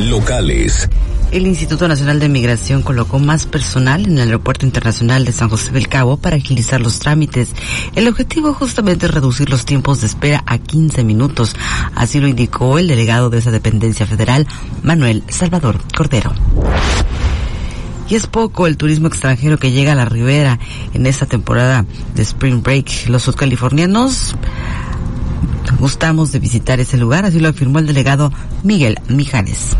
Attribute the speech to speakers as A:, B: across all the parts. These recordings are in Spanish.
A: Locales.
B: El Instituto Nacional de Migración colocó más personal en el Aeropuerto Internacional de San José del Cabo para agilizar los trámites. El objetivo justamente es reducir los tiempos de espera a 15 minutos. Así lo indicó el delegado de esa dependencia federal, Manuel Salvador Cordero. Y es poco el turismo extranjero que llega a la ribera en esta temporada de Spring Break. Los sudcalifornianos gustamos de visitar ese lugar, así lo afirmó el delegado Miguel Mijares.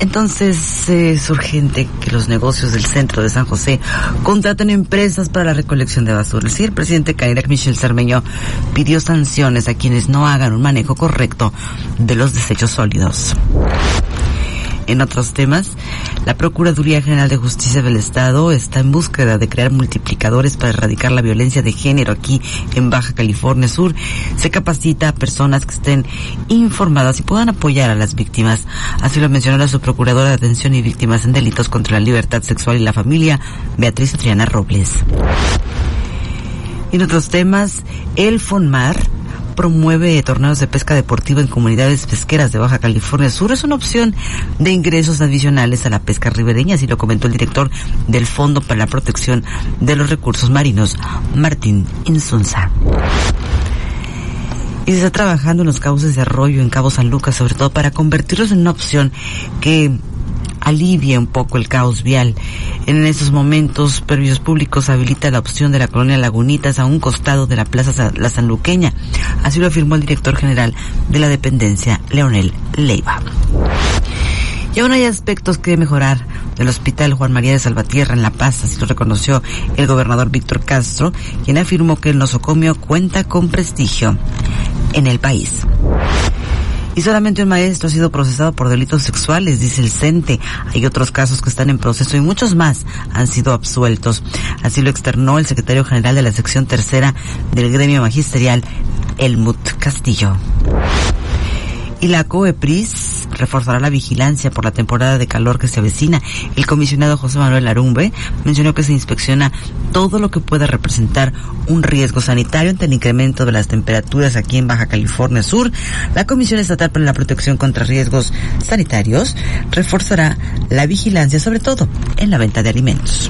B: Entonces es urgente que los negocios del centro de San José contraten empresas para la recolección de basura. Sí, el presidente Cairac Michel Cermeño pidió sanciones a quienes no hagan un manejo correcto de los desechos sólidos. En otros temas, la Procuraduría General de Justicia del Estado está en búsqueda de crear multiplicadores para erradicar la violencia de género aquí en Baja California Sur. Se capacita a personas que estén informadas y puedan apoyar a las víctimas. Así lo mencionó la subprocuradora de Atención y Víctimas en Delitos contra la Libertad Sexual y la Familia, Beatriz Adriana Robles. En otros temas, el FONMAR promueve torneos de pesca deportiva en comunidades pesqueras de Baja California Sur. Es una opción de ingresos adicionales a la pesca ribereña, así lo comentó el director del Fondo para la Protección de los Recursos Marinos, Martín Insunza. Y se está trabajando en los cauces de arroyo en Cabo San Lucas, sobre todo para convertirlos en una opción que alivie un poco el caos vial. En estos momentos, Servicios Públicos habilita la opción de la colonia Lagunitas a un costado de la Plaza La Sanluqueña. Así lo afirmó el director general de la dependencia, Leonel Leiva. Y aún hay aspectos que mejorar del Hospital Juan María de Salvatierra en La Paz, así lo reconoció el gobernador Víctor Castro, quien afirmó que el nosocomio cuenta con prestigio en el país. Y solamente un maestro ha sido procesado por delitos sexuales, dice el CENTE. Hay otros casos que están en proceso y muchos más han sido absueltos. Así lo externó el secretario general de la sección tercera del gremio magisterial, Elmut Castillo. Y la COEPRIS reforzará la vigilancia por la temporada de calor que se avecina. El comisionado José Manuel Arumbe mencionó que se inspecciona todo lo que pueda representar un riesgo sanitario ante el incremento de las temperaturas aquí en Baja California Sur. La Comisión Estatal para la Protección contra Riesgos Sanitarios reforzará la vigilancia, sobre todo en la venta de alimentos.